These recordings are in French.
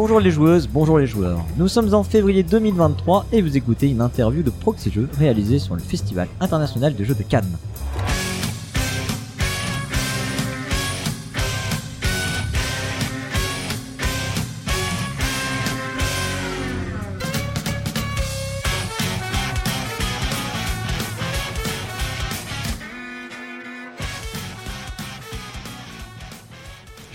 Bonjour les joueuses, bonjour les joueurs. Nous sommes en février 2023 et vous écoutez une interview de Proxy Jeux réalisée sur le Festival international des jeux de Cannes.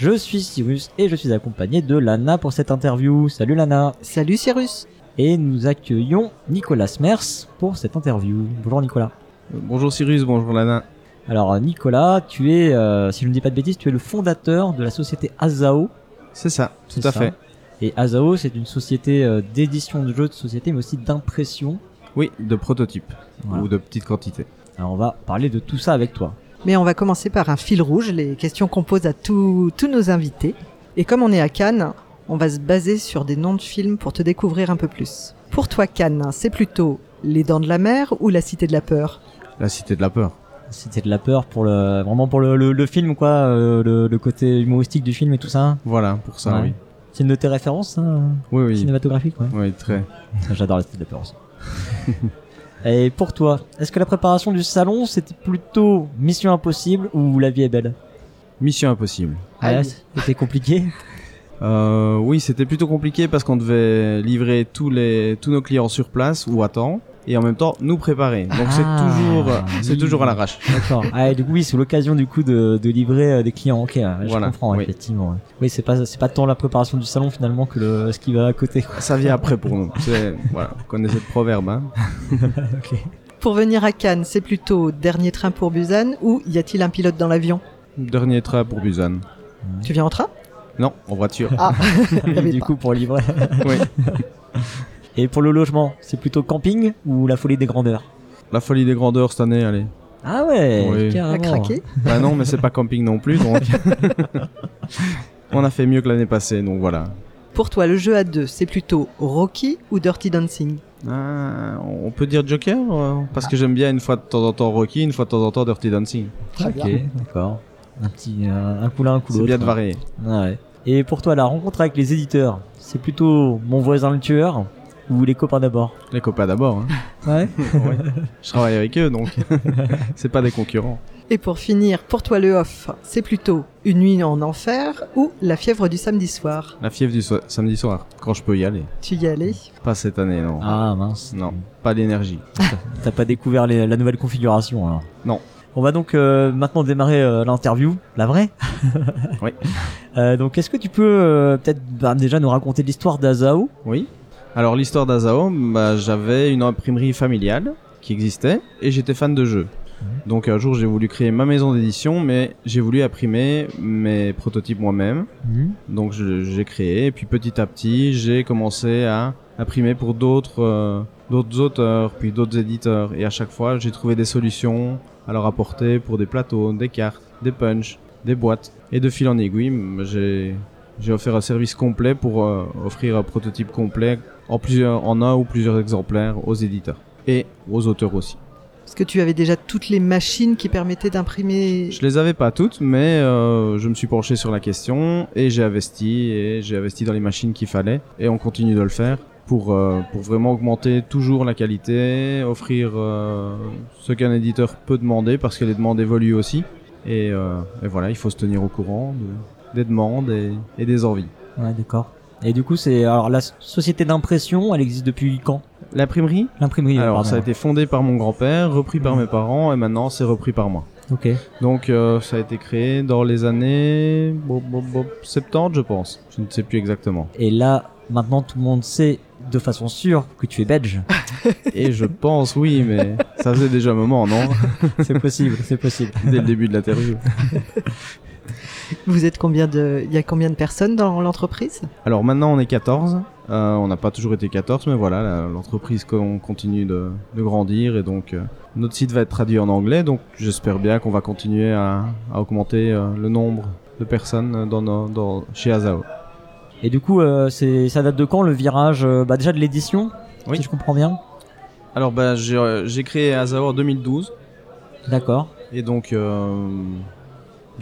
Je suis Cyrus et je suis accompagné de Lana pour cette interview. Salut Lana. Salut Cyrus. Et nous accueillons Nicolas Smers pour cette interview. Bonjour Nicolas. Bonjour Cyrus, bonjour Lana. Alors Nicolas, tu es, euh, si je ne dis pas de bêtises, tu es le fondateur de la société Azao. C'est ça, tout à ça. fait. Et Azao, c'est une société euh, d'édition de jeux de société, mais aussi d'impression. Oui, de prototypes Voilà. ou de petites quantités. Alors on va parler de tout ça avec toi. Mais on va commencer par un fil rouge, les questions qu'on pose à tous tous nos invités. Et comme on est à Cannes, on va se baser sur des noms de films pour te découvrir un peu plus. Pour toi, Cannes, c'est plutôt Les Dents de la Mer ou La Cité de la Peur? La cité de la peur. C'était de la peur pour le, vraiment pour le, le, le film quoi, euh, le, le côté humoristique du film et tout ça. Voilà, pour ça, Ouais. oui. C'est une de tes références hein, Oui, oui. cinématographiques, ouais. Oui, très. J'adore la Cité de la peur aussi. Et pour toi, est-ce que la préparation du salon c'était plutôt Mission Impossible ou La vie est belle? Mission impossible. Ouais, Aïe. c'était compliqué. Euh, oui, c'était plutôt compliqué parce qu'on devait livrer tous les tous nos clients sur place ou à temps et en même temps nous préparer. Donc c'est Ah, toujours c'est toujours à l'arrache. D'accord. Ah, du coup, oui, c'est l'occasion du coup de, de livrer euh, des clients. Ok, ouais, je Voilà, comprends oui. effectivement. Oui, c'est pas c'est pas tant la préparation du salon finalement que le ce qui va à côté. Ça vient après pour nous. Voilà, vous connaissez le proverbe hein. ok. Pour venir à Cannes, c'est plutôt Dernier train pour Busan ou Y a-t-il un pilote dans l'avion? Dernier train pour Busan. Tu viens en train? Non, en voiture. Ah, du pas. coup, pour livrer. oui. Et pour le logement, c'est plutôt camping ou la folie des grandeurs La folie des grandeurs cette année, allez. Ah ouais, Oui. À carrément. craquer Bah non, mais c'est pas camping non plus, donc. On a fait mieux que l'année passée, donc voilà. Pour toi, le jeu à deux, c'est plutôt Rocky ou Dirty Dancing Ah, on peut dire Joker euh, Parce que j'aime bien une fois de temps en temps Rocky, une fois de temps en temps Dirty Dancing. Ok, d'accord. Un petit, euh, un coup l'un, un coup C'est bien de varier. Ouais. Et pour toi, la rencontre avec les éditeurs, c'est plutôt mon voisin le tueur ou les copains d'abord Les copains d'abord. Hein. Ouais. Je travaille avec eux, donc c'est pas des concurrents. Et pour finir, pour toi le off, c'est plutôt Une nuit en enfer ou La fièvre du samedi soir? La fièvre du so- samedi soir, quand je peux y aller. Tu y allais? Pas cette année, non. Ah mince. Non, pas d'énergie. T'as pas découvert les- la nouvelle configuration alors Non. On va donc euh, maintenant démarrer euh, l'interview, la vraie? Oui. Euh, donc est-ce que tu peux euh, peut-être bah, déjà nous raconter l'histoire d'Azao? Oui. Alors l'histoire d'Azao, bah, j'avais une imprimerie familiale qui existait et j'étais fan de jeux. Donc un jour j'ai voulu créer ma maison d'édition, mais j'ai voulu imprimer mes prototypes moi-même. Donc je- j'ai créé et puis petit à petit j'ai commencé à imprimer pour d'autres euh, d'autres auteurs puis d'autres éditeurs et à chaque fois j'ai trouvé des solutions à leur apporter pour des plateaux, des cartes, des punchs, des boîtes et de fil en aiguille j'ai j'ai offert un service complet pour euh, offrir un prototype complet en plusieurs en un ou plusieurs exemplaires aux éditeurs et aux auteurs aussi. Parce que tu avais déjà toutes les machines qui permettaient d'imprimer? Je les avais pas toutes, mais euh, je me suis penché sur la question et j'ai investi et j'ai investi dans les machines qu'il fallait et on continue de le faire pour euh, pour vraiment augmenter toujours la qualité, offrir euh, ce qu'un éditeur peut demander parce que les demandes évoluent aussi et, euh, et voilà, il faut se tenir au courant de- des demandes et, et des envies. Ouais, d'accord. Et du coup, c'est alors la société d'impression, elle existe depuis quand? L'imprimerie? L'imprimerie. Alors pardon. ça a été fondé par mon grand-père, repris par mes parents et maintenant c'est repris par moi. Ok. Donc euh, ça a été créé dans les années bon, 70 je pense. Je ne sais plus exactement. Et là, maintenant, tout le monde sait de façon sûre que tu es belge. Et je pense oui, mais ça faisait déjà un moment, non? C'est possible, c'est possible. Dès le début de l'interview. Vous êtes combien de. Il y a combien de personnes dans l'entreprise? Alors maintenant on est 14. Euh, on n'a pas toujours été 14, mais voilà, l'entreprise con- continue de, de grandir et donc euh, notre site va être traduit en anglais. Donc j'espère bien qu'on va continuer à, à augmenter euh, le nombre de personnes dans, nos- dans, chez Azao. Et du coup, euh, c'est ça date de quand le virage euh, bah, Déjà de l'édition, Oui. si je comprends bien? Alors bah, j'ai j'ai créé Azao en 2012. D'accord. Et donc, euh,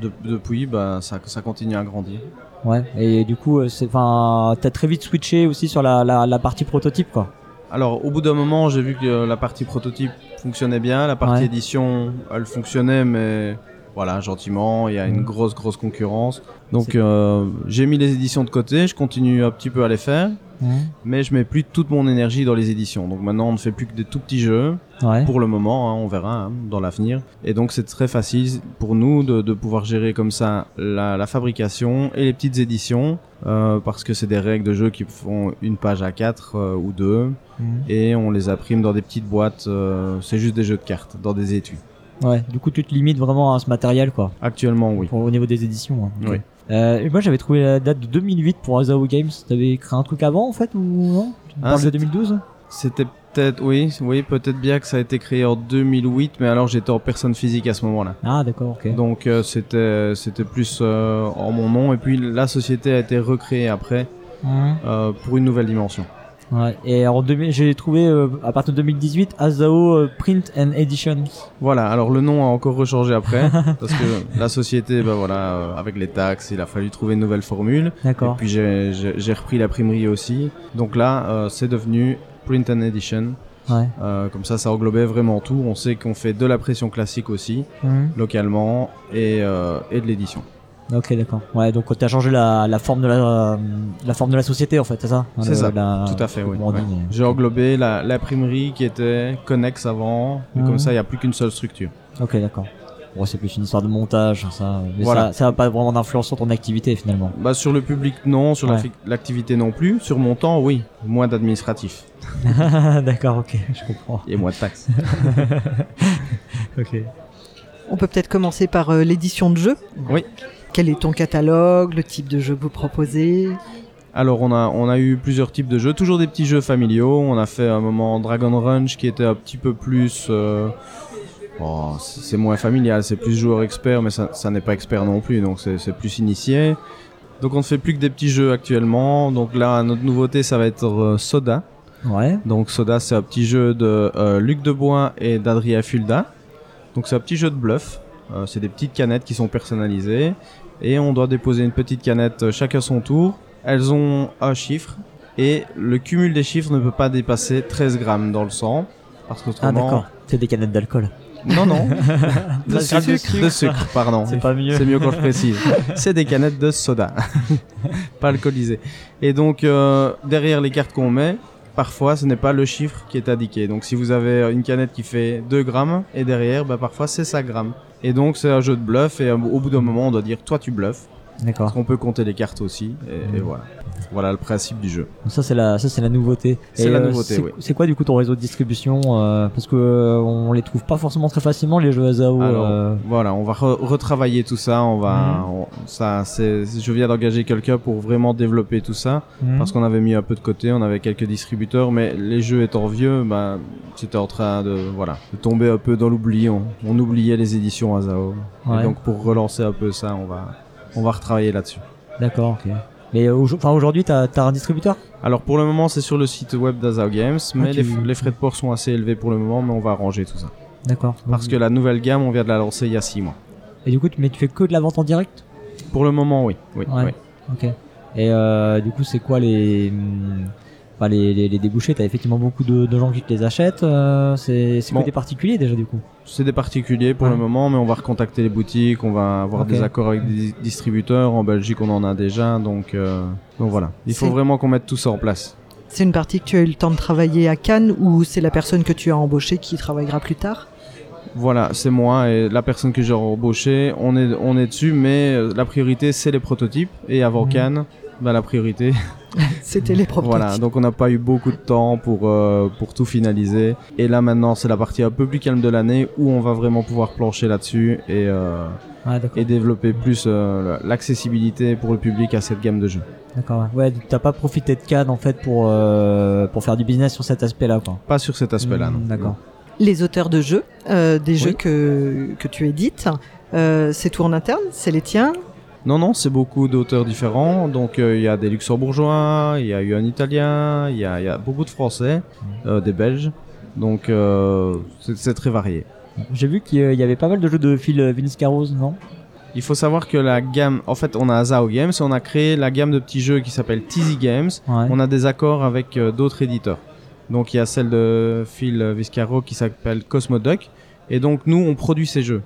de- depuis, bah, ça, ça continue à grandir. Ouais. Et du coup, euh, enfin, t'as très vite switché aussi sur la, la, la partie prototype, quoi. Alors, au bout d'un moment, j'ai vu que euh, la partie prototype fonctionnait bien, la partie Ouais. édition, elle fonctionnait, mais voilà, gentiment. Il y a une Mhm. grosse, grosse concurrence. Donc, euh, j'ai mis les éditions de côté. Je continue un petit peu à les faire, mais je mets plus toute mon énergie dans les éditions. Donc maintenant, on ne fait plus que des tout petits jeux. Ouais. pour le moment, hein, on verra hein, dans l'avenir. Et donc c'est très facile pour nous de, de pouvoir gérer comme ça la, la fabrication et les petites éditions, euh, parce que c'est des règles de jeu qui font une page à 4 ou deux, Mhm. et on les imprime dans des petites boîtes, euh, c'est juste des jeux de cartes, dans des étuis. Ouais. Du coup, tu te limites vraiment à ce matériel, quoi. Actuellement, oui. Pour- au niveau des éditions. hein. Oui. Euh, et moi, j'avais trouvé la date de 2008 pour Azao Games. T'avais créé un truc avant, en fait, ou non? Tu Ah, parles de c'est- 2012 C'était peut-être, oui, oui, peut-être bien que ça a été créé en 2008, mais alors j'étais en personne physique à ce moment-là. Ah, d'accord, ok. Donc euh, c'était c'était plus euh, en mon nom, et puis la société a été recréée après euh, pour une nouvelle dimension. Ouais. Et en 2000, j'ai trouvé euh, à partir de 2018 Azao euh, Print and Edition. Voilà, alors le nom a encore rechangé après, parce que la société, bah voilà, euh, avec les taxes, il a fallu trouver une nouvelle formule. Et D'accord. puis j'ai- j'ai j'ai repris l'imprimerie aussi. Donc là, euh, c'est devenu Print and Edition. Ouais. Euh, comme ça, ça englobait vraiment tout. On sait qu'on fait de la pression classique aussi, Mhm. localement, et, euh, et de l'édition. Ok, d'accord. Ouais, donc t'as changé la, la forme de la, euh, la forme de la société, en fait, c'est ça? C'est ça, la- Tout à fait, oui. ouais. J'ai englobé la- l'imprimerie qui était connexe avant, et comme ça, il n'y a plus qu'une seule structure. Ok, d'accord. Bon, c'est plus une histoire de montage, ça. Mais Voilà. ça, ça a pas vraiment d'influence sur ton activité, finalement. Bah, sur le public, non. Sur Ouais. l'activité, non plus. Sur mon temps, oui. Moins d'administratif. d'accord, ok, je comprends. Et moins de taxes. Ok. On peut peut-être commencer par euh, l'édition de jeu. Oui. Quel est ton catalogue, le type de jeu que vous proposez? Alors on a on a eu plusieurs types de jeux, toujours des petits jeux familiaux. On a fait un moment Dragon Ranch qui était un petit peu plus euh, bon, c'est moins familial, c'est plus joueur expert, mais ça, ça n'est pas expert non plus, donc c'est c'est plus initié. Donc on ne fait plus que des petits jeux actuellement. Donc là notre nouveauté ça va être euh, Soda. Ouais. Donc Soda c'est un petit jeu de euh, Luc Debois et d'Adria Fulda. Donc c'est un petit jeu de bluff. Euh, c'est des petites canettes qui sont personnalisées et on doit déposer une petite canette euh, chacun son tour. Elles ont un chiffre et le cumul des chiffres ne peut pas dépasser 13 grammes dans le sang. Parce Ah, d'accord. C'est des canettes d'alcool. non, non. de, 13 grammes de sucre, de sucre, pardon. C'est pas mieux. C'est mieux quand je précise. C'est des canettes de soda, pas alcoolisées. Et donc euh, derrière les cartes qu'on met, parfois ce n'est pas le chiffre qui est indiqué. Donc si vous avez une canette qui fait 2 grammes et derrière, bah, parfois c'est 5 grammes. Et donc c'est un jeu de bluff et au bout d'un moment on doit dire toi tu bluffes. D'accord. Parce qu'on peut compter les cartes aussi et, et Mhm. voilà. Voilà le principe du jeu. Ça c'est la, ça c'est la nouveauté. C'est la euh, nouveauté, c'est- oui. Quoi du coup ton réseau de distribution euh, Parce que euh, on les trouve pas forcément très facilement les jeux. Alors, euh, Voilà, on va re- retravailler tout ça. On va, Mhm. on- ça, c'est, je viens d'engager quelqu'un pour vraiment développer tout ça. hmm. parce qu'on avait mis un peu de côté, on avait quelques distributeurs, mais les jeux étant vieux, bah, c'était en train de, voilà, de tomber un peu dans l'oubli. On, on oubliait les éditions Azao. Ouais. Et donc pour relancer un peu ça, on va, on va retravailler là-dessus. D'accord, ok. Mais enfin aujourd'hui t'as as un distributeur? Alors pour le moment, c'est sur le site web d'Azao Games, mais tu- les, frais de port sont assez élevés pour le moment, mais on va arranger tout ça. D'accord. Parce que la nouvelle gamme, on vient de la lancer il y a 6 mois. Et du coup, tu- mais tu fais que de la vente en direct? Pour le moment, oui. oui, Ouais. oui. Ok. Et euh, du coup, c'est quoi les, enfin, les, les, les débouchés T'as effectivement beaucoup de, de gens qui te les achètent. euh, c'est Bon. que des particuliers déjà du coup. C'est des particuliers pour le moment, mais on va recontacter les boutiques, on va avoir des accords avec des di- distributeurs. En Belgique, on en a déjà, donc, euh, donc voilà. Il faut vraiment qu'on mette tout ça en place. C'est une partie que tu as eu le temps de travailler à Cannes ou c'est la personne que tu as embauchée qui travaillera plus tard? Voilà, c'est moi et la personne que j'ai embauchée, on est, on est dessus, mais euh, la priorité c'est les prototypes. Et avant Mhm. Cannes, bah, la priorité. C'était les prototypes. voilà, donc on n'a pas eu beaucoup de temps pour, euh, pour tout finaliser. Et là maintenant, c'est la partie un peu plus calme de l'année où on va vraiment pouvoir plancher là-dessus et, euh, d'accord. et développer plus euh, l'accessibilité pour le public à cette gamme de jeux. D'accord. Ouais, t'as pas profité de Cannes en fait pour euh, pour faire du business sur cet aspect-là, quoi. Pas sur cet aspect-là, Hmm, non. D'accord. Les auteurs de jeux, euh, des Oui. jeux que, que tu édites, euh, c'est tout en interne C'est les tiens Non, non, c'est beaucoup d'auteurs différents. Donc euh, il y a des luxembourgeois, il y a eu un italien, il y a, il y a beaucoup de français, euh, des belges. Donc euh, c'est très varié. J'ai vu qu'il y avait pas mal de jeux de Phil Vince non? Il faut savoir que la gamme, en fait, on a Azao Games et on a créé la gamme de petits jeux qui s'appelle Teasy Games. Ouais. On a des accords avec d'autres éditeurs. Donc il y a celle de Phil Viscaro qui s'appelle Cosmoduck. Et donc nous, on produit ces jeux.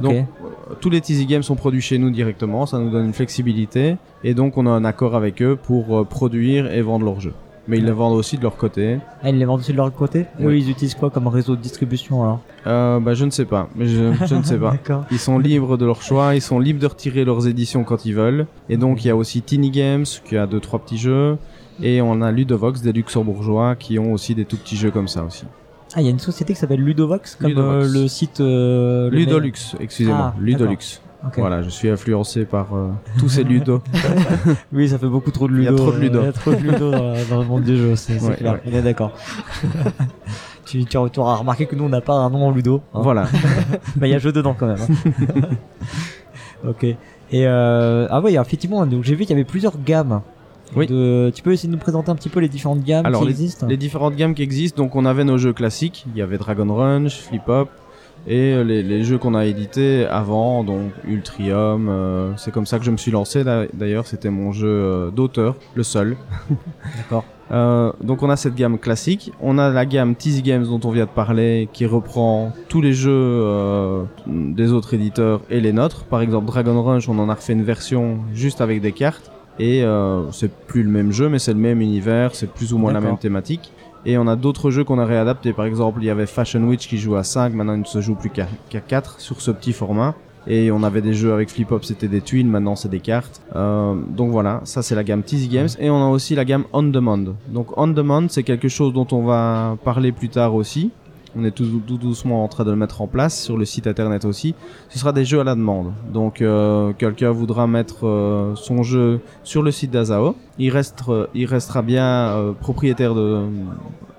Donc, euh, tous les Teasy Games sont produits chez nous directement, ça nous donne une flexibilité. Et donc on a un accord avec eux pour euh, produire et vendre leurs jeux. Mais ils les vendent aussi de leur côté. Ah, ils les vendent aussi de leur côté Oui. Eux, ils utilisent quoi comme réseau de distribution alors? Euh, bah je ne sais pas, mais je, je ne sais pas. Ils sont libres de leur choix, ils sont libres de retirer leurs éditions quand ils veulent. Et donc il y a aussi Tiny Games qui a deux trois petits jeux. Et on a Ludovox, des luxembourgeois qui ont aussi des tout petits jeux comme ça aussi. Ah, il y a une société qui s'appelle Ludovox, comme Ludovox. euh, le site. euh, le Ludolux, excusez-moi, Ah, Ludolux. Voilà, je suis influencé par euh, tous ces ludos. Oui, ça fait beaucoup trop de Il y Ludo. a trop de Ludo. Il y a trop de Ludo dans, dans le monde du jeu, c'est Ouais, clair. ouais. On est d'accord. tu, tu, auras remarqué que nous, on n'a pas un nom en Ludo. hein. voilà. Mais il y a jeu dedans quand même. hein. ok. Et euh, ah ouais, effectivement, j'ai vu qu'il y avait plusieurs gammes. Oui. De... Tu peux essayer de nous présenter un petit peu les différentes gammes Alors, qui existent Les différentes gammes qui existent, donc on avait nos jeux classiques, il y avait Dragon Runge, Flip Hop, et euh, les, les jeux qu'on a édités avant, donc Ultrium, euh, c'est comme ça que je me suis lancé d'a- d'ailleurs, c'était mon jeu euh, d'auteur, le seul. D'accord. Euh, donc on a cette gamme classique, on a la gamme Teasy Games dont on vient de parler, qui reprend tous les jeux des autres éditeurs et les nôtres. Par exemple Dragon Runge, on en a refait une version juste avec des cartes. Et euh, c'est plus le même jeu, mais c'est le même univers, c'est plus ou moins la même thématique. Et on a d'autres jeux qu'on a réadaptés. Par exemple, il y avait Fashion Witch qui joue à 5, maintenant il ne se joue plus qu'à qu'à 4 sur ce petit format. Et on avait des jeux avec Flip Hop, c'était des tuiles, maintenant c'est des cartes. Euh, donc voilà, ça c'est la gamme Teasy Games. Et on a aussi la gamme On Demand. Donc On Demand, c'est quelque chose dont on va parler plus tard aussi. On est tout, tout doucement en train de le mettre en place sur le site internet aussi. Ce sera des jeux à la demande. Donc euh, quelqu'un voudra mettre euh, son jeu sur le site d'Azao. Il, reste, euh, il restera bien propriétaire de,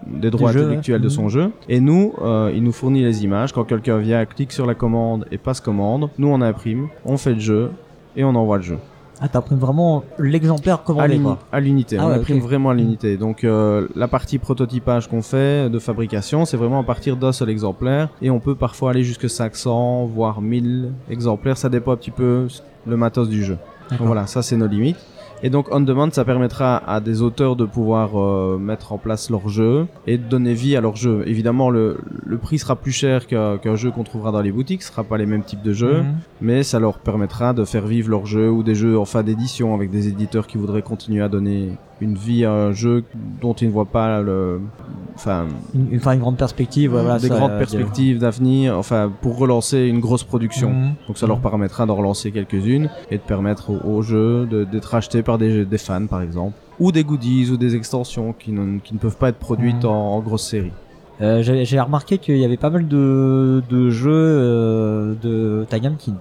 des droits jeu, intellectuels ouais. de son jeu. Et nous, il nous fournit les images. Quand quelqu'un vient, clique sur la commande et passe commande, nous on imprime, on fait le jeu et on envoie le jeu. Ah, t'imprimes vraiment l'exemplaire commandé, à l'unité, Ah on ouais, imprime vraiment à l'unité. Donc euh, la partie prototypage qu'on fait de fabrication, c'est vraiment à partir d'un seul exemplaire et on peut parfois aller jusque 500 voire 1000 exemplaires, ça dépend un petit peu le matos du jeu. Donc voilà, ça c'est nos limites. Et donc on demand, ça permettra à des auteurs de pouvoir euh, mettre en place leur jeu et de donner vie à leur jeu. Évidemment, le, le prix sera plus cher qu'un jeu qu'on trouvera dans les boutiques, ce sera pas les mêmes types de jeux, Mhm. mais ça leur permettra de faire vivre leur jeu ou des jeux en fin d'édition avec des éditeurs qui voudraient continuer à donner une vie un jeu dont ils ne voient pas le, enfin, Une, grande perspective, voilà, des ça, grandes euh, perspectives d'avenir, enfin, pour relancer une grosse production. Mhm. Donc ça leur permettra d'en relancer quelques-unes et de permettre jeux de- d'être achetés par des, des fans par exemple. Ou des goodies ou des extensions qui ne, qui ne peuvent pas être produites Mhm. en, en grosse série. Euh, J'ai remarqué qu'il y avait pas mal de, de jeux euh, de ta gamme qui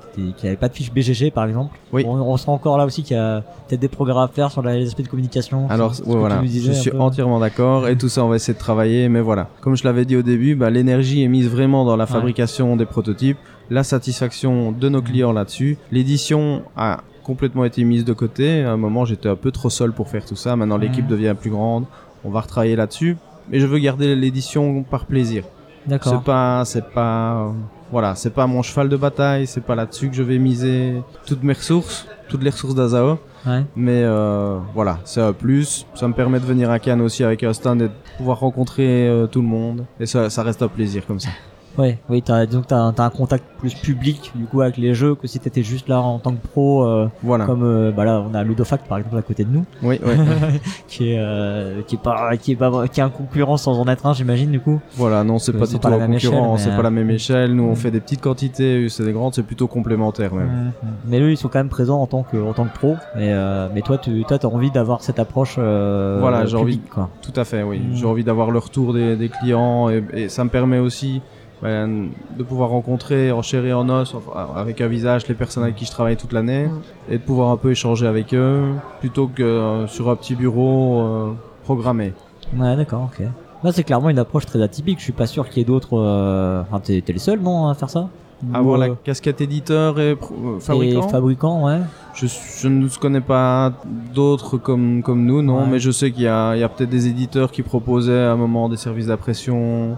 n'avaient pas de fiche BGG par exemple. Oui. On, on sent encore là aussi qu'il y a peut-être des progrès à faire sur la- les aspects de communication. Alors ce ouais, voilà, je suis peu. entièrement d'accord et tout ça on va essayer de travailler mais voilà. Comme je l'avais dit au début, bah, l'énergie est mise vraiment dans la fabrication des prototypes, la satisfaction de nos clients là-dessus. L'édition a complètement été mise de côté. À un moment j'étais un peu trop seul pour faire tout ça. Maintenant l'équipe devient plus grande. On va retravailler là-dessus. Mais je veux garder l'édition par plaisir. D'accord. C'est pas, c'est pas, euh, voilà, c'est pas mon cheval de bataille, c'est pas là-dessus que je vais miser toutes mes ressources, toutes les ressources d'Azao. Ouais. Mais euh, voilà, c'est un plus. Ça me permet de venir à Cannes aussi avec un stand et de pouvoir rencontrer euh, tout le monde. Et ça, ça reste un plaisir comme ça. Ouais, oui, t'as, disons que t'as, un- t'as un contact plus public du coup avec les jeux que si t'étais juste là en tant que pro, euh, Voilà. comme euh, bah là on a Ludofact par exemple à côté de nous, Oui, oui. qui est euh, qui est pas qui est pas qui est un concurrent sans en être un j'imagine du coup. voilà, non, c'est pas du tout la un concurrent, c'est pas la même échelle. Nous, on Mm. fait des petites quantités, c'est des grandes, c'est plutôt complémentaire même. Mais eux ils sont quand même présents en tant que en tant que pro. Mais mais toi tu toi t'as envie d'avoir cette approche. Voilà, j'ai publique, quoi. Tout à fait, oui. Mm. J'ai envie d'avoir le retour des, des clients et, et ça me permet aussi ben, de pouvoir rencontrer en chair et en os, enfin, avec un visage, les personnes avec qui je travaille toute l'année Mm. et de pouvoir un peu échanger avec eux plutôt que euh, sur un petit bureau euh, programmé. Ouais d'accord ok. Là c'est clairement une approche très atypique. Je suis pas sûr qu'il y ait d'autres. euh, Enfin t'es, t'es le seul non à faire ça? Avoir la euh, casquette éditeur et euh, fabricant Et fabricant, ouais. je, je ne connais pas d'autres comme, comme nous, non, Ouais. mais je sais qu'il y a, il y a peut-être des éditeurs qui proposaient à un moment des services d'impression,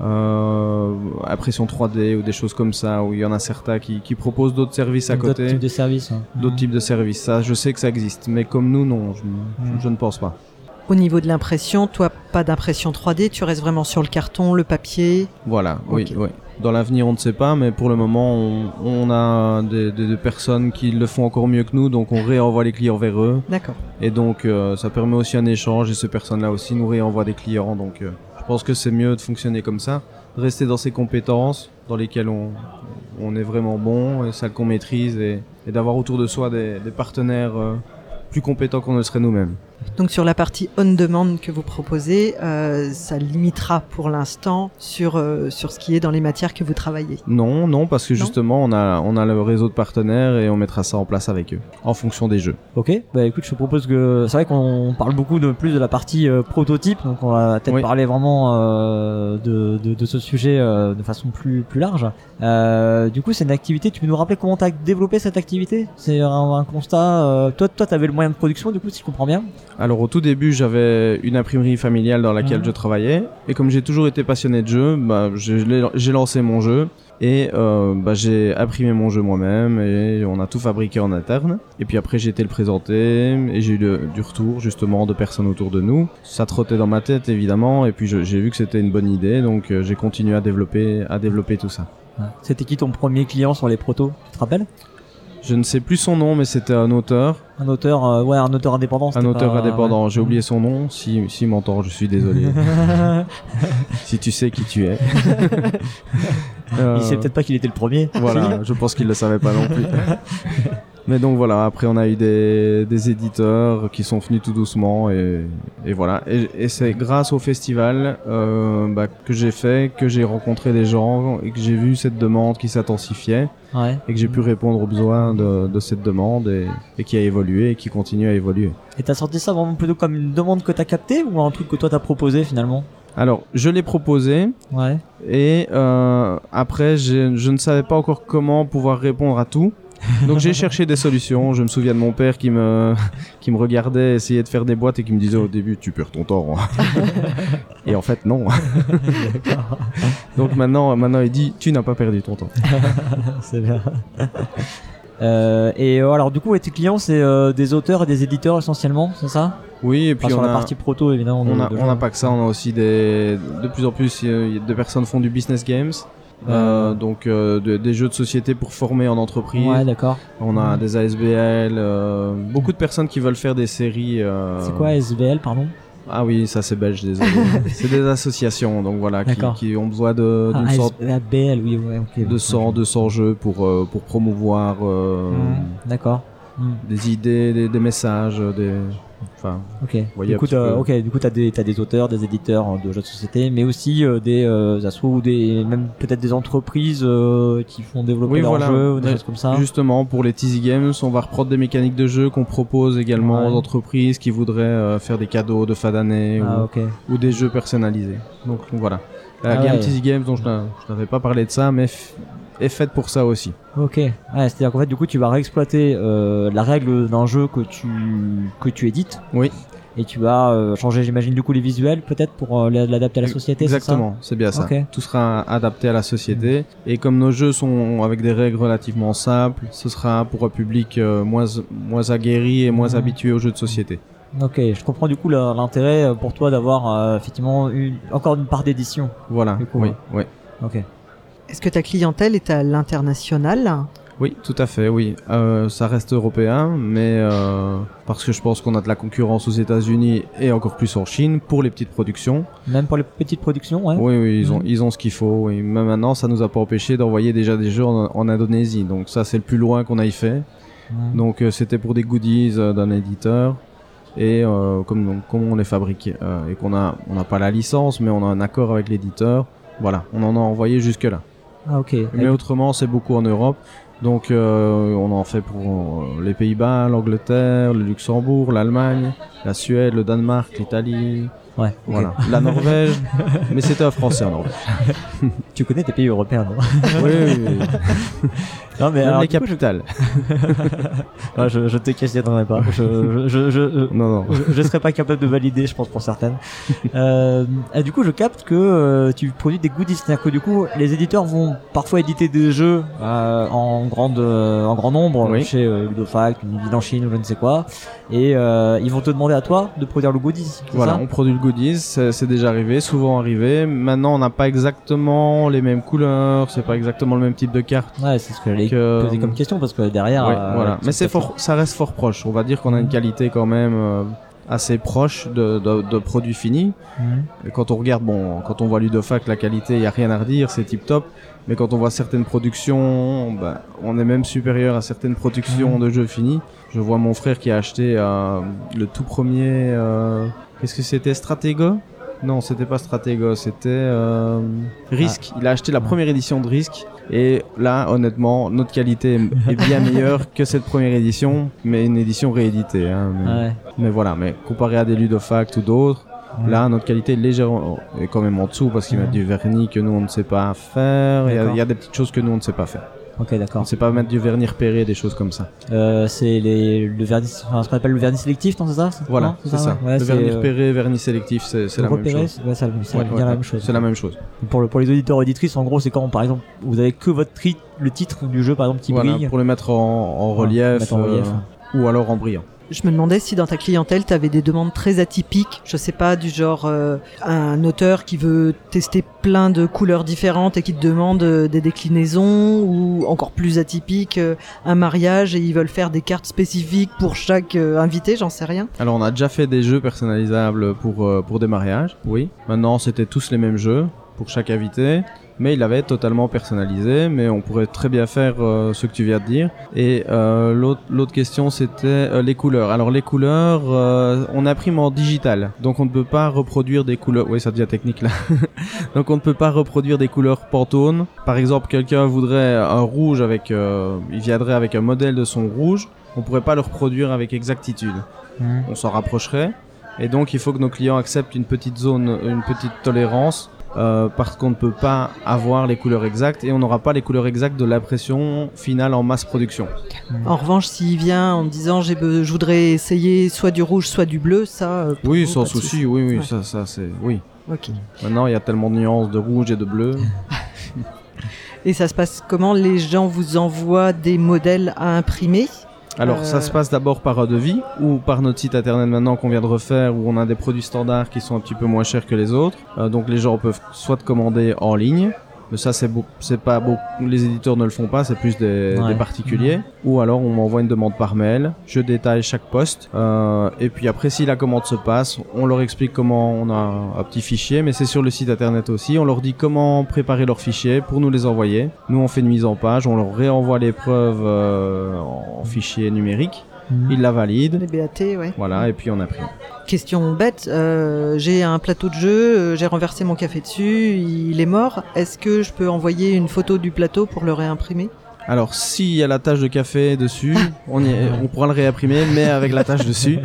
euh, impression 3D ou des choses comme ça, où il y en a certains qui, qui proposent d'autres services à D'autres côté, types de services. ouais. d'autres types de services. Ça, je sais que ça existe, mais comme nous, non, je, je ne pense pas. Au niveau de l'impression, toi, pas d'impression 3D, tu restes vraiment sur le carton, le papier? Voilà, oui, oui. Dans l'avenir, on ne sait pas, mais pour le moment, on, on a des, des- des personnes qui le font encore mieux que nous, donc on réenvoie les clients vers eux. D'accord. Et donc, euh, ça permet aussi un échange, et ces personnes-là aussi nous réenvoient des clients. Donc, euh, je pense que c'est mieux de fonctionner comme ça, de rester dans ces compétences dans lesquelles on, on est vraiment bon, et celles qu'on maîtrise, et, et d'avoir autour de soi des, des partenaires euh, plus compétents qu'on ne serait nous-mêmes. Donc sur la partie on-demand que vous proposez, euh, ça limitera pour l'instant sur, euh, sur ce qui est dans les matières que vous travaillez. Non, non, parce que Non justement, on a, on a le réseau de partenaires et on mettra ça en place avec eux, en fonction des jeux. Ok, bah écoute, je te propose que c'est vrai qu'on parle beaucoup de plus de la partie euh, prototype, donc on va peut-être Oui. parler vraiment euh, de, de, de ce sujet euh, de façon plus plus large. Euh, du coup, c'est une activité. Tu peux nous rappeler comment t'as développé cette activité? C'est un, un constat. euh, toi, toi, t'avais le moyen de production, du coup, si je comprends bien? Alors au tout début, j'avais une imprimerie familiale dans laquelle Mhm. je travaillais et comme j'ai toujours été passionné de jeux, bah, j'ai lancé mon jeu et euh, bah, j'ai imprimé mon jeu moi-même et on a tout fabriqué en interne. Et puis après j'ai été le présenter et j'ai eu le- du retour justement de personnes autour de nous. Ça trottait dans ma tête évidemment et puis j'ai vu que c'était une bonne idée donc euh, j'ai continué à développer à développer tout ça. C'était qui ton premier client sur les protos? Tu te rappelles? Je ne sais plus son nom mais c'était un auteur, Un auteur, euh, ouais, un auteur indépendant. un auteur pas- indépendant. ouais. J'ai oublié son nom. Si si m'entend, je suis désolé. si tu sais qui tu es. Euh, Il sait peut-être pas qu'il était le premier. Voilà, je pense qu'il le savait pas non plus. Mais donc voilà, après on a eu des, des éditeurs qui sont venus tout doucement et, et voilà. Et, et c'est grâce au festival euh, bah, que j'ai fait, que j'ai rencontré des gens et que j'ai vu cette demande qui s'intensifiait Ouais. et que j'ai pu répondre aux besoins de, de cette demande et, et qui a évolué et qui continue à évoluer. Et t'as senti ça vraiment plutôt comme une demande que t'as captée ou un truc que toi t'as proposé finalement? Alors, je l'ai proposé Ouais. et euh, après je, je ne savais pas encore comment pouvoir répondre à tout. Donc j'ai cherché des solutions. Je me souviens de mon père qui me qui me regardait essayer de faire des boîtes et qui me disait au début tu perds ton temps. et en fait non. Donc maintenant maintenant il dit tu n'as pas perdu ton temps. c'est bien. Euh, et euh, alors du coup, tes clients, c'est euh, des auteurs et des éditeurs essentiellement, c'est ça? Oui et Enfin, puis sur on la a partie proto évidemment. on de- de n'a pas que ça. On a aussi des de plus en plus des personnes font du business games. Euh, donc euh, de- des jeux de société pour former en entreprise. Ouais, d'accord. On a des ASBL, euh, beaucoup de personnes qui veulent faire des séries. C'est quoi SVL, pardon? Ah oui, ça c'est belge, désolé. c'est des associations, donc voilà, qui, ont besoin de, Ah, sorte oui, ouais, de 100, 200 jeux pour, pour promouvoir D'accord. Mhm, des idées, des, des messages, des... Enfin, Ok. voyez Du coup, ok. Du coup, t'as des, t'as des auteurs, des éditeurs euh, de jeux de société, mais aussi euh, des euh, assos ou des, même peut-être des entreprises euh, qui font développer Oui, leurs voilà. jeux ou des Ouais. choses comme ça. Justement, pour les Teasy Games, on va reprendre des mécaniques de jeu qu'on propose également Ouais. aux entreprises qui voudraient euh, faire des cadeaux de fin d'année Ah, ou, des jeux personnalisés. Donc voilà. La Ah game ouais. Teasy Games, dont je n'a- je n'avais pas parlé de ça, mais est faite pour ça aussi. Ok. Ouais, c'est-à-dire qu'en fait, du coup, tu vas réexploiter euh, la règle d'un jeu que tu que tu édites. Oui. Et tu vas euh, changer, j'imagine, du coup, les visuels peut-être pour euh, l'adapter à la société. Exactement, c'est bien ça. Ok. Tout sera adapté à la société. Et comme nos jeux sont avec des règles relativement simples, ce sera pour un public moins, moins aguerri et moins Mhm. habitué aux jeux de société. Ok, je comprends du coup l'intérêt pour toi d'avoir effectivement une, encore une part d'édition. Voilà, Du coup, oui, ouais. oui. Ok. Est-ce que ta clientèle est à l'international? Oui, tout à fait, oui. Euh, ça reste européen, mais euh, parce que je pense qu'on a de la concurrence aux États-Unis et encore plus en Chine pour les petites productions. Même pour les petites productions, ouais. Oui, oui, ils ont, Mhm. ils ont ce qu'il faut. Oui. Mais maintenant, ça nous a pas empêché d'envoyer déjà des jeux en, en Indonésie. Donc ça, c'est le plus loin qu'on aille fait. Donc euh, c'était pour des goodies euh, d'un éditeur. Et euh, comme, donc, comme on les fabrique euh, et qu'on a, on n'a pas la licence, mais on a un accord avec l'éditeur. Voilà, on en a envoyé jusque là. Ah. Mais autrement, c'est beaucoup en Europe. Donc euh, on en fait pour euh, les Pays-Bas, l'Angleterre, le Luxembourg, l'Allemagne, la Suède, le Danemark, l'Italie, Ouais. Voilà. La Norvège, mais c'était un français en Norvège. Tu connais tes pays européens, non? Oui, oui, oui. Non, mais Même alors, les coup, je, capitales. ouais, je, je te questionnerai pas. Je, je, je, Non, non. je, je serais pas capable de valider, je pense, pour certaines. euh, et du coup, je capte que euh, tu produis des goodies. C'est-à-dire que du coup, les éditeurs vont parfois éditer des jeux euh, en, grande, euh, en grand nombre Oui. chez euh, Ludofact, Univille en Chine ou je ne sais quoi. Et euh, ils vont te demander à toi de produire le goodies. Voilà, ça? on produit le goodies, c'est déjà arrivé, souvent arrivé. Maintenant, on n'a pas exactement les mêmes couleurs, c'est pas exactement le même type de carte. Ouais, c'est ce que j'allais que- poser comme question parce que derrière. Ouais, euh, voilà. Mais c'est fort, ça reste fort proche. On va dire qu'on a une qualité quand même euh, assez proche de, de, de produits finis. Mhm. Et quand on regarde, bon, quand on voit Ludofac, la qualité, il y a rien à redire, c'est tip top. Mais quand on voit certaines productions, bah, on est même supérieur à certaines productions de jeux finis. Je vois mon frère qui a acheté euh, le tout premier. euh, Qu'est-ce que c'était Stratego? Non, c'était pas Stratego, c'était euh, Risk. Il a acheté la première édition de Risk. Et là, honnêtement, notre qualité est- bien meilleure que cette première édition, mais une édition rééditée. Hein, mais, Ouais. mais voilà, mais comparé à des Ludofact ou d'autres. Là, notre qualité est légèrement, est quand même en dessous parce qu'ils mettent du vernis que nous on ne sait pas faire. Il y, a, D'accord. il y a des petites choses que nous on ne sait pas faire. Ok, On d'accord. ne sait pas mettre du vernis repéré, des choses comme ça. Euh, c'est les le vernis, enfin, ce qu'on appelle le vernis sélectif, non c'est ça? Voilà, c'est ça. ouais. Ouais, le vernis euh, repéré, vernis sélectif, c'est c'est la même chose. ouais, ça, ça la même chose. C'est la même chose. Pour, le, pour les auditeurs auditrices, en gros, c'est quand, par exemple, vous avez que votre tri- le titre du jeu, par exemple, qui Voilà, brille. pour le mettre en, en Voilà, relief, mettre en relief. euh, ou alors en brillant. Je me demandais si dans ta clientèle, tu avais des demandes très atypiques, je sais pas, du genre euh, un auteur qui veut tester plein de couleurs différentes et qui te demande euh, des déclinaisons, ou encore plus atypique, euh, un mariage et ils veulent faire des cartes spécifiques pour chaque invité, j'en sais rien. Alors on a déjà fait des jeux personnalisables pour, pour des mariages, oui. Maintenant c'était tous les mêmes jeux pour chaque invité, mais il avait totalement personnalisé, mais on pourrait très bien faire euh, ce que tu viens de dire. Et euh, l'autre question c'était euh, les couleurs. Alors les couleurs, on imprime en digital, donc on ne peut pas reproduire des couleurs. Oui ça devient technique là. donc on ne peut pas reproduire des couleurs Pantone. Par exemple quelqu'un voudrait un rouge avec, il viendrait avec un modèle de son rouge, on pourrait pas le reproduire avec exactitude Mhm. on s'en rapprocherait. Et donc il faut que nos clients acceptent une petite zone, une petite tolérance, euh, parce qu'on ne peut pas avoir les couleurs exactes et on n'aura pas les couleurs exactes de l'impression finale en masse production. En revanche, s'il vient en me disant j'ai be- je voudrais essayer soit du rouge, soit du bleu, ça. euh, Oui, vous, sans souci, oui, oui, Ouais. ça, ça c'est, oui. Ok. Maintenant il y a tellement de nuances de rouge et de bleu. Et ça se passe comment? Les gens vous envoient des modèles à imprimer? Alors Euh. ça se passe d'abord par un devis ou par notre site internet maintenant qu'on vient de refaire où on a des produits standards qui sont un petit peu moins chers que les autres. Euh, donc les gens peuvent soit commander en ligne, mais ça c'est beau- c'est pas beau, les éditeurs ne le font pas, c'est plus des, Ouais. des particuliers. Ou alors on m'envoie une demande par mail, je détaille chaque poste euh, et puis après si la commande se passe, on leur explique comment on a un petit fichier, mais c'est sur le site internet aussi. On leur dit comment préparer leur fichier pour nous les envoyer. Nous on fait une mise en page, on leur réenvoie les preuves euh, en fichier numérique. Mhm. Ils la valident. Les BAT, ouais. Voilà, et puis on imprime. Question bête, euh, j'ai un plateau de jeu, euh, j'ai renversé mon café dessus, il est mort. Est-ce que je peux envoyer une photo du plateau pour le réimprimer? Alors, s'il y a la tache de café dessus, on, y est- on pourra le réimprimer, mais avec la tache dessus.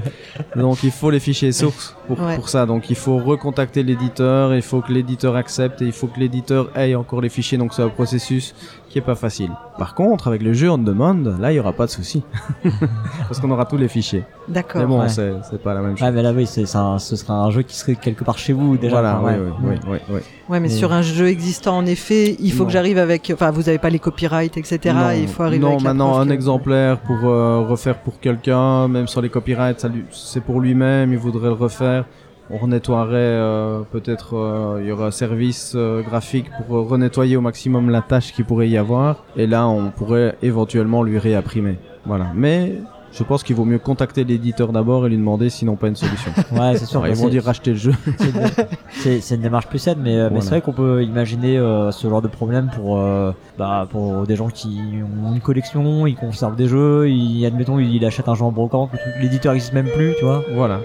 Donc, il faut les fichiers sources pour, Ouais. pour ça. Donc, il faut recontacter l'éditeur, il faut que l'éditeur accepte et il faut que l'éditeur ait encore les fichiers. Donc, c'est un processus qui est pas facile. Par contre, avec le jeu on demande, là, il y aura pas de souci. Parce qu'on aura tous les fichiers. D'accord. Mais bon, ouais. c'est c'est pas la même chose. Ouais, mais là, oui, c'est, ce sera un jeu qui serait quelque part chez vous déjà. voilà, oui, ouais. oui, oui, oui, oui. Ouais, mais Et- sur un jeu existant, en effet, il faut Non. que j'arrive avec. Enfin, vous avez pas les copyrights, etc. Non, il faut arriver non avec maintenant un que- exemplaire pour euh, refaire pour quelqu'un, même sans les copyrights, ça lui- c'est pour lui-même, il voudrait le refaire. On renettoierait euh, peut-être, euh, il y aura un service euh, graphique pour renettoyer au maximum la tâche qu'il pourrait y avoir. Et là, on pourrait éventuellement lui réimprimer. Voilà. Mais je pense qu'il vaut mieux contacter l'éditeur d'abord et lui demander s'ils n'ont pas une solution. Ouais, c'est sûr. Ils vont dire racheter le jeu. c'est une- démarche plus saine, mais, c'est vrai qu'on peut imaginer euh, ce genre de problème pour, euh, bah, pour des gens qui ont une collection, ils conservent des jeux, ils, admettons, il achète un jeu en brocante, l'éditeur n'existe même plus, tu vois. voilà.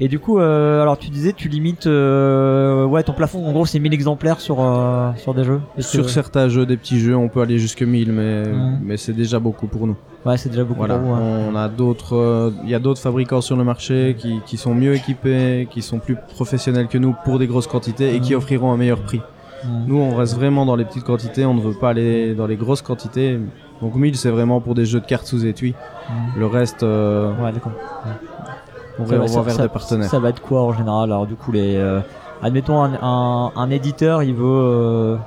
Et du coup, euh, alors tu disais, tu limites, euh, ouais, ton plafond, en gros, c'est 1000 exemplaires sur euh, sur des jeux. Sur certains jeux, des petits jeux, on peut aller jusque 1000, mais, mais c'est déjà beaucoup pour nous. Ouais, c'est déjà beaucoup Voilà, pour vous. hein. on a d'autres, il y a d'autres fabricants sur le marché qui, qui sont mieux équipés, qui sont plus professionnels que nous pour des grosses quantités et qui offriront un meilleur prix. Nous, on reste vraiment dans les petites quantités, on ne veut pas aller dans les grosses quantités. Donc 1000, c'est vraiment pour des jeux de cartes sous étui. Le reste, euh, Ouais, d'accord. On Ça va- ça- vers ça- des partenaires. Ça va être quoi en général? Alors du coup, les, euh, admettons un, un, un éditeur, il veut.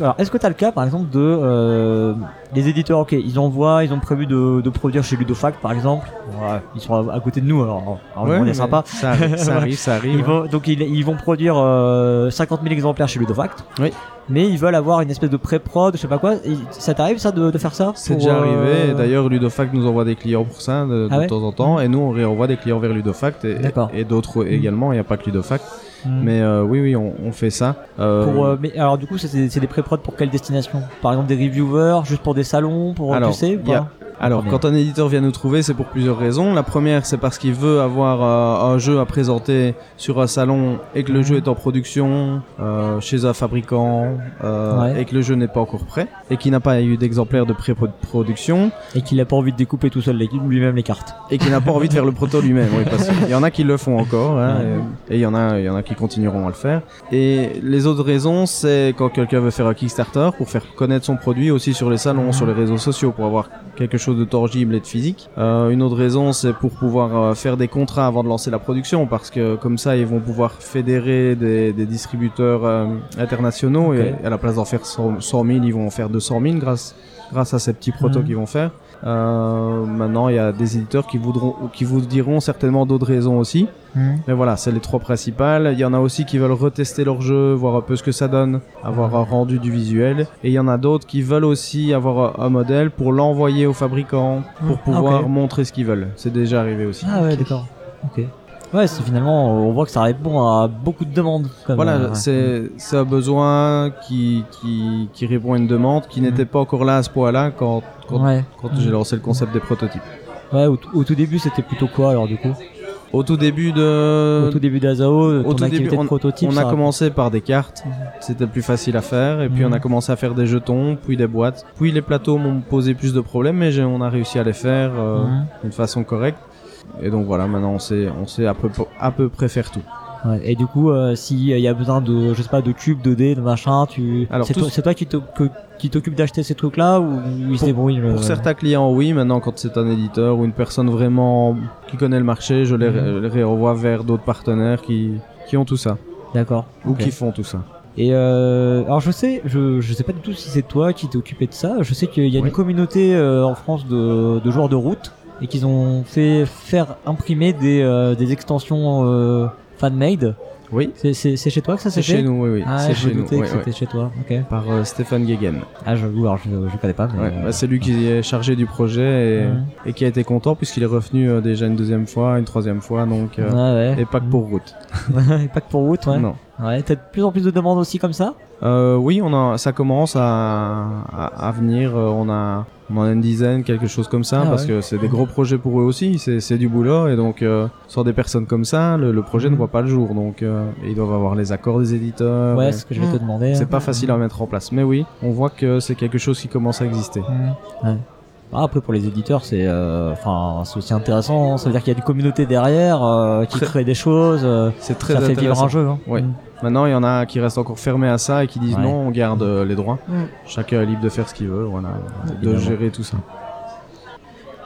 Euh, Alors, est-ce que tu as le cas, par exemple, de euh, les éditeurs Ok, ils envoient, ils ont prévu de, de produire chez Ludofact, par exemple. Ouais, ils sont à, à côté de nous, alors, alors Ouais, on est sympa. Ça arrive, ça arrive. ça arrive. Ils vont, donc ils, ils vont produire euh, 50 000 exemplaires chez Ludofact. Oui. Mais ils veulent avoir une espèce de pré-prod, je sais pas quoi. Et ça t'arrive ça de, de faire ça C'est déjà euh, arrivé. et D'ailleurs, Ludofact nous envoie des clients pour ça de, de Ah temps en temps, et nous on réenvoie des clients vers Ludofact et, d'autres également. Il n'y a pas que Ludofact, hmm. mais euh, oui, oui, on, on fait ça. Euh, Pour, euh, mais alors du coup, c'est- des pré-prod pour quelle destination? Par exemple des reviewers, juste pour des salons, pour Alors, tu sais ou pas? Alors, quand un éditeur vient nous trouver, c'est pour plusieurs raisons. La première, c'est parce qu'il veut avoir euh, un jeu à présenter sur un salon et que le Mhm. jeu est en production euh, chez un fabricant euh, Ouais. et que le jeu n'est pas encore prêt et qu'il n'a pas eu d'exemplaire de pré-production Et qu'il a pas envie de découper tout seul lui-même les cartes. et qu'il n'a pas envie de faire le proto lui-même. Oui, parce qu'il y en a qui le font encore hein, Ouais. et et il y en a, il y en a qui continueront à le faire. Et les autres raisons, c'est quand quelqu'un veut faire un Kickstarter pour faire connaître son produit aussi sur les salons, Mhm. sur les réseaux sociaux, pour avoir quelque chose de tangible et de physique. Euh, une autre raison, c'est pour pouvoir euh, faire des contrats avant de lancer la production, parce que comme ça, ils vont pouvoir fédérer des, des distributeurs euh, internationaux et à la place d'en faire 100 100 000, ils vont en faire 200 000 grâce grâce à ces petits protos Mhm. qu'ils vont faire. Euh, maintenant, il y a des éditeurs qui voudront, qui vous diront certainement d'autres raisons aussi. Mais voilà, c'est les trois principales. Il y en a aussi qui veulent retester leur jeu, voir un peu ce que ça donne, avoir un rendu du visuel. Et il y en a d'autres qui veulent aussi avoir un modèle pour l'envoyer au fabricant, pour Ah, pouvoir montrer ce qu'ils veulent. C'est déjà arrivé aussi. Ah ouais, d'accord. Ok. Ouais, c'est finalement, on voit que ça répond à beaucoup de demandes. comme, Voilà, euh, ouais. c'est c'est un besoin qui, qui, qui répond à une demande qui n'était pas encore là à ce point-là quand, quand, Ouais. quand j'ai lancé le concept des prototypes. Ouais, au, au tout début, c'était plutôt quoi alors du coup? Au tout début de... Au tout début d'Azao, au tout début, prototype. On a commencé par des cartes, c'était le plus facile à faire, et puis Mhm. on a commencé à faire des jetons, puis des boîtes, puis les plateaux m'ont posé plus de problèmes, mais on a réussi à les faire euh, Mhm. d'une façon correcte. Et donc voilà, maintenant on sait, on sait à peu, à peu près faire tout. Ouais, et du coup, euh, s'il y a besoin de, je sais pas, de cubes, de dés, de machin, tu, c'est toi, ce- c'est toi qui t'occupe d'acheter ces trucs-là ou il se débrouille le- Pour certains clients, oui, maintenant quand c'est un éditeur ou une personne vraiment qui connaît le marché, je les, les renvoie vers d'autres partenaires qui, qui ont tout ça, D'accord. ou qui font tout ça. Et euh, alors je sais, je, je sais pas du tout si c'est toi qui t'es occupé de ça. Je sais qu'il y a Oui. une communauté euh, en France de, de joueurs de route et qu'ils ont fait faire imprimer des, euh, des extensions euh, fan-made. Oui, C'est, c'est, c'est chez toi que ça s'est c'est fait chez nous, oui, oui, Ah, c'est je chez nous. oui, c'était chez toi. Ok. Par euh, Stéphane Guéguen. Ah, je, alors je, je connais pas. Ouais, bah, c'est lui qui est chargé du projet et, et qui a été content puisqu'il est revenu déjà une deuxième fois, une troisième fois, donc euh, ouais, ouais. et pas que pour route. et pas que pour route, ouais. Non. Ouais, t'as de plus en plus de demandes aussi comme ça? Euh, oui, on a, ça commence à, à, à venir. euh, On a, on en a une dizaine, quelque chose comme ça, Ah parce ouais. que c'est des gros projets pour eux aussi. C'est, c'est du boulot et donc euh, sans des personnes comme ça, le, le projet Mhm. ne voit pas le jour. Donc euh, ils doivent avoir les accords des éditeurs. Ouais, ce que je vais te Mhm. demander. c'est pas facile à mettre en place. Mais oui, on voit que c'est quelque chose qui commence à exister. Mhm. Ouais. Ah, après pour les éditeurs c'est euh, enfin c'est aussi intéressant ça veut dire qu'il y a une communauté derrière euh, qui crée des choses euh, C'est très ça fait vivre intéressant. un jeu hein. Ouais. Mhm. Maintenant, il y en a qui restent encore fermés à ça et qui disent Ouais. non, on garde euh, les droits. Mm. Chacun est libre de faire ce qu'il veut, voilà, de Évidemment. gérer tout ça.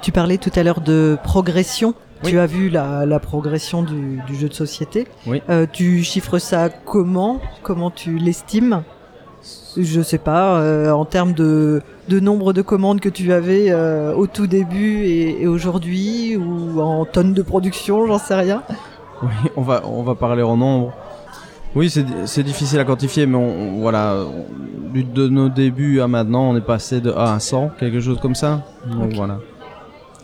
Tu parlais tout à l'heure de progression. Oui. Tu as vu la, la progression du, du jeu de société. Oui. Euh, tu chiffres ça comment? Comment tu l'estimes? Je sais pas, euh, en termes de, de nombre de commandes que tu avais euh, au tout début et, et aujourd'hui, ou en tonnes de production, j'en sais rien. Oui, on va, on va parler en nombre. Oui, c'est c'est difficile à quantifier, mais on, voilà, on- de nos débuts à maintenant, on est passé de 1 à 100, quelque chose comme ça. Donc voilà.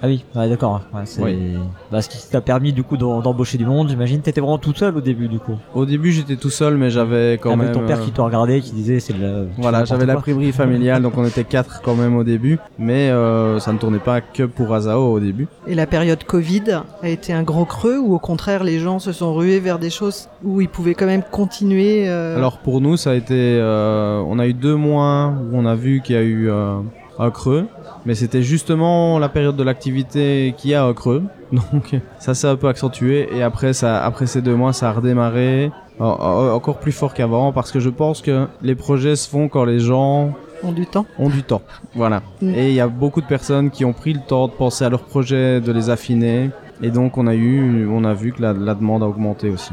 Ah oui, ouais, d'accord. Ouais, c'est Oui. bah, ce qui t'a permis du coup d'em- d'embaucher du monde. J'imagine. T'étais vraiment tout seul au début du coup. Au début, j'étais tout seul, mais j'avais quand Avec même. ton père euh, qui te regardait, qui disait c'est le. tu Voilà, j'avais quoi. l'imprimerie familiale, donc on était quatre quand même au début, mais euh, ça ne tournait pas que pour Azao au début. Et la période Covid a été un gros creux ou au contraire les gens se sont rués vers des choses où ils pouvaient quand même continuer euh, Alors pour nous, ça a été, euh, on a eu deux mois où on a vu qu'il y a eu euh, un creux, mais c'était justement la période de l'activité qui a un creux, donc ça s'est un peu accentué et après ça, après ces deux mois, ça a redémarré en- en- encore plus fort qu'avant parce que je pense que les projets se font quand les gens ont du temps. ont du temps. Voilà. Mm. Et il y a beaucoup de personnes qui ont pris le temps de penser à leurs projets, de les affiner. Et donc on a eu, on a vu que la, la demande a augmenté aussi.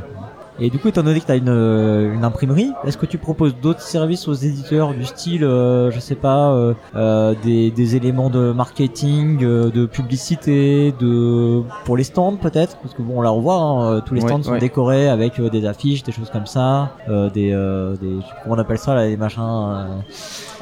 Et du coup, étant donné que tu as une, euh, une imprimerie, est-ce que tu proposes d'autres services aux éditeurs du style, euh, je sais pas, euh, euh, des, des éléments de marketing, euh, de publicité, de pour les stands peut-être? Parce que bon, on la revoit, hein, tous les Ouais, stands sont ouais. décorés avec des affiches, des choses comme ça, euh, des, euh, des, comment on appelle ça, là, des machins,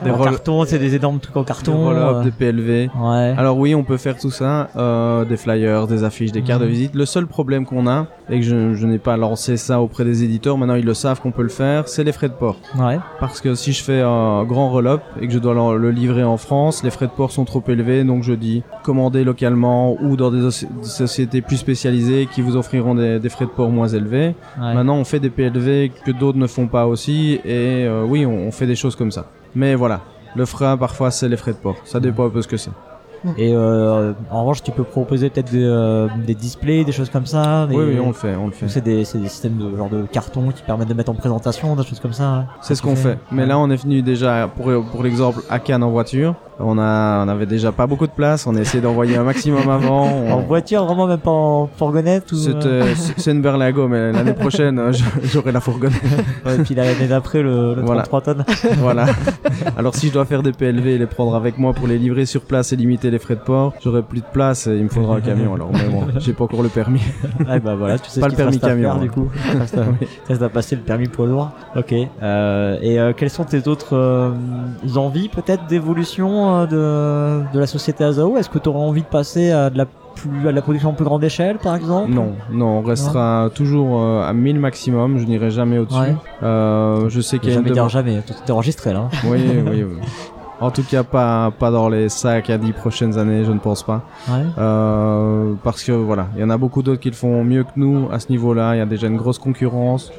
Des en carton, c'est des énormes trucs en carton. Des euh, des PLV. Ouais. Alors oui, on peut faire tout ça, euh, des flyers, des affiches, des cartes de Mhm. visite. Le seul problème qu'on a, et que je, je n'ai pas lancé ça auprès des éditeurs, maintenant ils le savent qu'on peut le faire, c'est les frais de port. Ouais. Parce que si je fais un grand roll-up et que je dois le le livrer en France, les frais de port sont trop élevés, donc je dis commander localement ou dans des, soci- des sociétés plus spécialisées qui vous offriront des, des frais de port moins élevés. ouais. Maintenant, on fait des PLV que d'autres ne font pas aussi, et euh, oui, on, on fait des choses comme ça. Mais voilà, le frein, parfois, c'est les frais de port. Ça dépend un peu ce que c'est. Et euh, en revanche, tu peux proposer peut-être des, euh, des displays, des choses comme ça. Des... Oui, oui, on le fait, on le fait. Ou C'est des, systèmes de genre de carton qui permettent de mettre en présentation, des choses comme ça. hein. C'est ce qu'on fait. Mais là, on est venu déjà, pour, pour l'exemple, à Cannes en voiture. On a, on avait déjà pas beaucoup de place. On a essayé d'envoyer un maximum avant. On- En voiture, vraiment même pas en fourgonnette ou. euh, C'est une Berlingo, mais l'année prochaine, j'aurai la fourgonnette. ouais, et puis l'année d'après, le, le Voilà. 33 tonnes. voilà. Alors si je dois faire des PLV et les prendre avec moi pour les livrer sur place et limiter les frais de port, j'aurai plus de place et il me faudra un camion. Alors mais bon, j'ai pas encore le permis. bah voilà, tu sais Pas ce le permis à faire, camion, du coup. Il reste à passer le permis poids lourd. Ok. Euh, et euh, quelles sont tes autres euh, envies, peut-être, d'évolution de, de la société Azao Est-ce que tu auras envie de passer à de la plus, à la production à plus grande échelle, par exemple? Non, non, on restera toujours euh, à 1000 maximum. Je n'irai jamais au-dessus. Ouais. Euh, je sais qu'il y a une Jamais dire jamais. Est enregistré là. hein. Oui, oui, oui. En tout cas, pas, pas dans les 5 à 10 prochaines années, je ne pense pas. Ouais. Euh, parce que voilà, il y en a beaucoup d'autres qui le font mieux que nous à ce niveau-là. Il y a déjà une grosse concurrence.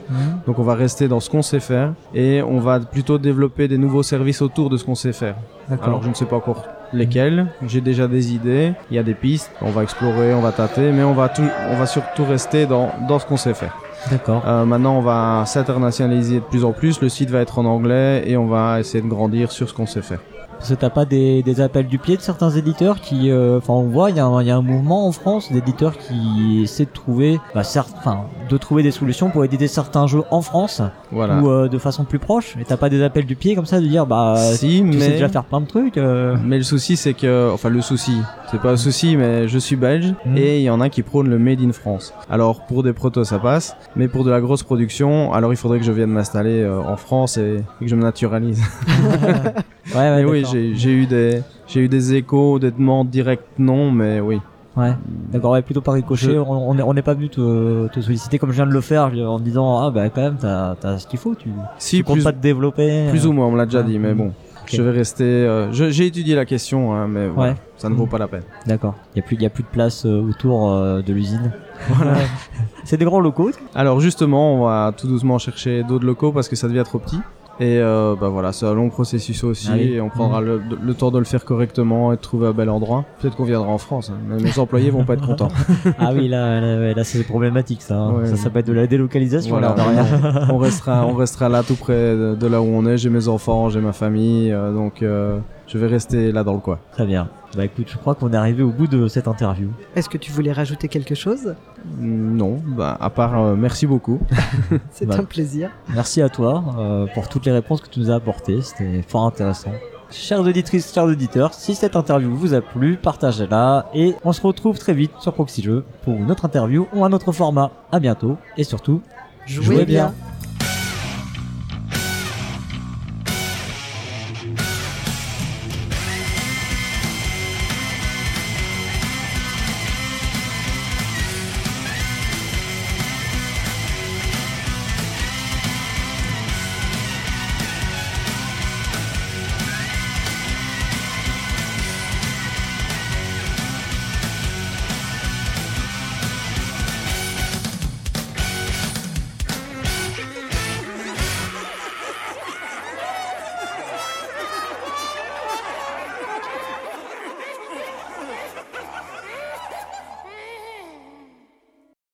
Donc on va rester dans ce qu'on sait faire et on va plutôt développer des nouveaux services autour de ce qu'on sait faire. Alors je ne sais pas encore lesquels, j'ai déjà des idées, il y a des pistes, on va explorer, on va tâter, mais on va tout, on va surtout rester dans, dans ce qu'on sait faire. D'accord. Euh, maintenant on va s'internationaliser de plus en plus, le site va être en anglais et on va essayer de grandir sur ce qu'on sait faire. Parce que t'as pas des, des appels du pied de certains éditeurs qui, euh, enfin, on voit, il y, a un- il y a un mouvement en France d'éditeurs qui essaient de trouver, bah, enfin, de trouver des solutions pour éditer certains jeux en France Voilà. ou euh, de façon plus proche. Et t'as pas des appels du pied comme ça de dire, bah, si, tu sais mais... déjà faire plein de trucs. euh, Mais le souci, c'est que, enfin, le souci, c'est pas un souci, mais je suis belge Mhm. et il y en a qui prônent le made in France. Alors, pour des protos, ça passe, mais pour de la grosse production, alors il faudrait que je vienne m'installer en France et, que je me naturalise. Ouais, ouais, mais oui. J'ai eu des, j'ai eu des échos, des demandes directes, non, mais oui. Ouais, d'accord, ouais, plutôt par ricochet. Je- On on est- on n'est pas venu te, te solliciter comme je viens de le faire en te disant, ah, bah, quand même, t'as as ce qu'il faut, tu, Si, tu comptes plus, pas te développer. plus euh, ou moins, on me l'a déjà ouais. dit, mais bon. Je vais rester. euh, J'ai étudié la question, hein, mais voilà, ça ne vaut pas la peine. D'accord. Il y a plus, il y a plus de place euh, autour euh, de l'usine. C'est des grands locaux. Alors justement, on va tout doucement chercher d'autres locaux parce que ça devient trop petit. Et euh, bah voilà, c'est un long processus aussi, Ah oui. et on prendra le, le temps de le faire correctement et de trouver un bel endroit. Peut-être qu'on viendra en France, hein, mes employés vont pas être contents. Ah oui, là, là, c'est problématique, ça. hein. Ouais. Ça, ça peut être de la délocalisation, Voilà, là, on restera, on restera là tout près de, de là où on est. J'ai mes enfants, j'ai ma famille, euh, donc euh, je vais rester là dans le coin. Très bien. Bah écoute, je crois qu'on est arrivé au bout de cette interview. Est-ce que tu voulais rajouter quelque chose? Mm, Non, bah à part euh, merci beaucoup. C'est Bah. un plaisir. Merci à toi euh, pour toutes les réponses que tu nous as apportées. C'était fort intéressant. Chères auditrices, chers auditeurs, si cette interview vous a plu, partagez-la et on se retrouve très vite sur Proxy Jeux pour une autre interview ou un autre format. À bientôt et surtout, Jouez, Jouez bien. bien.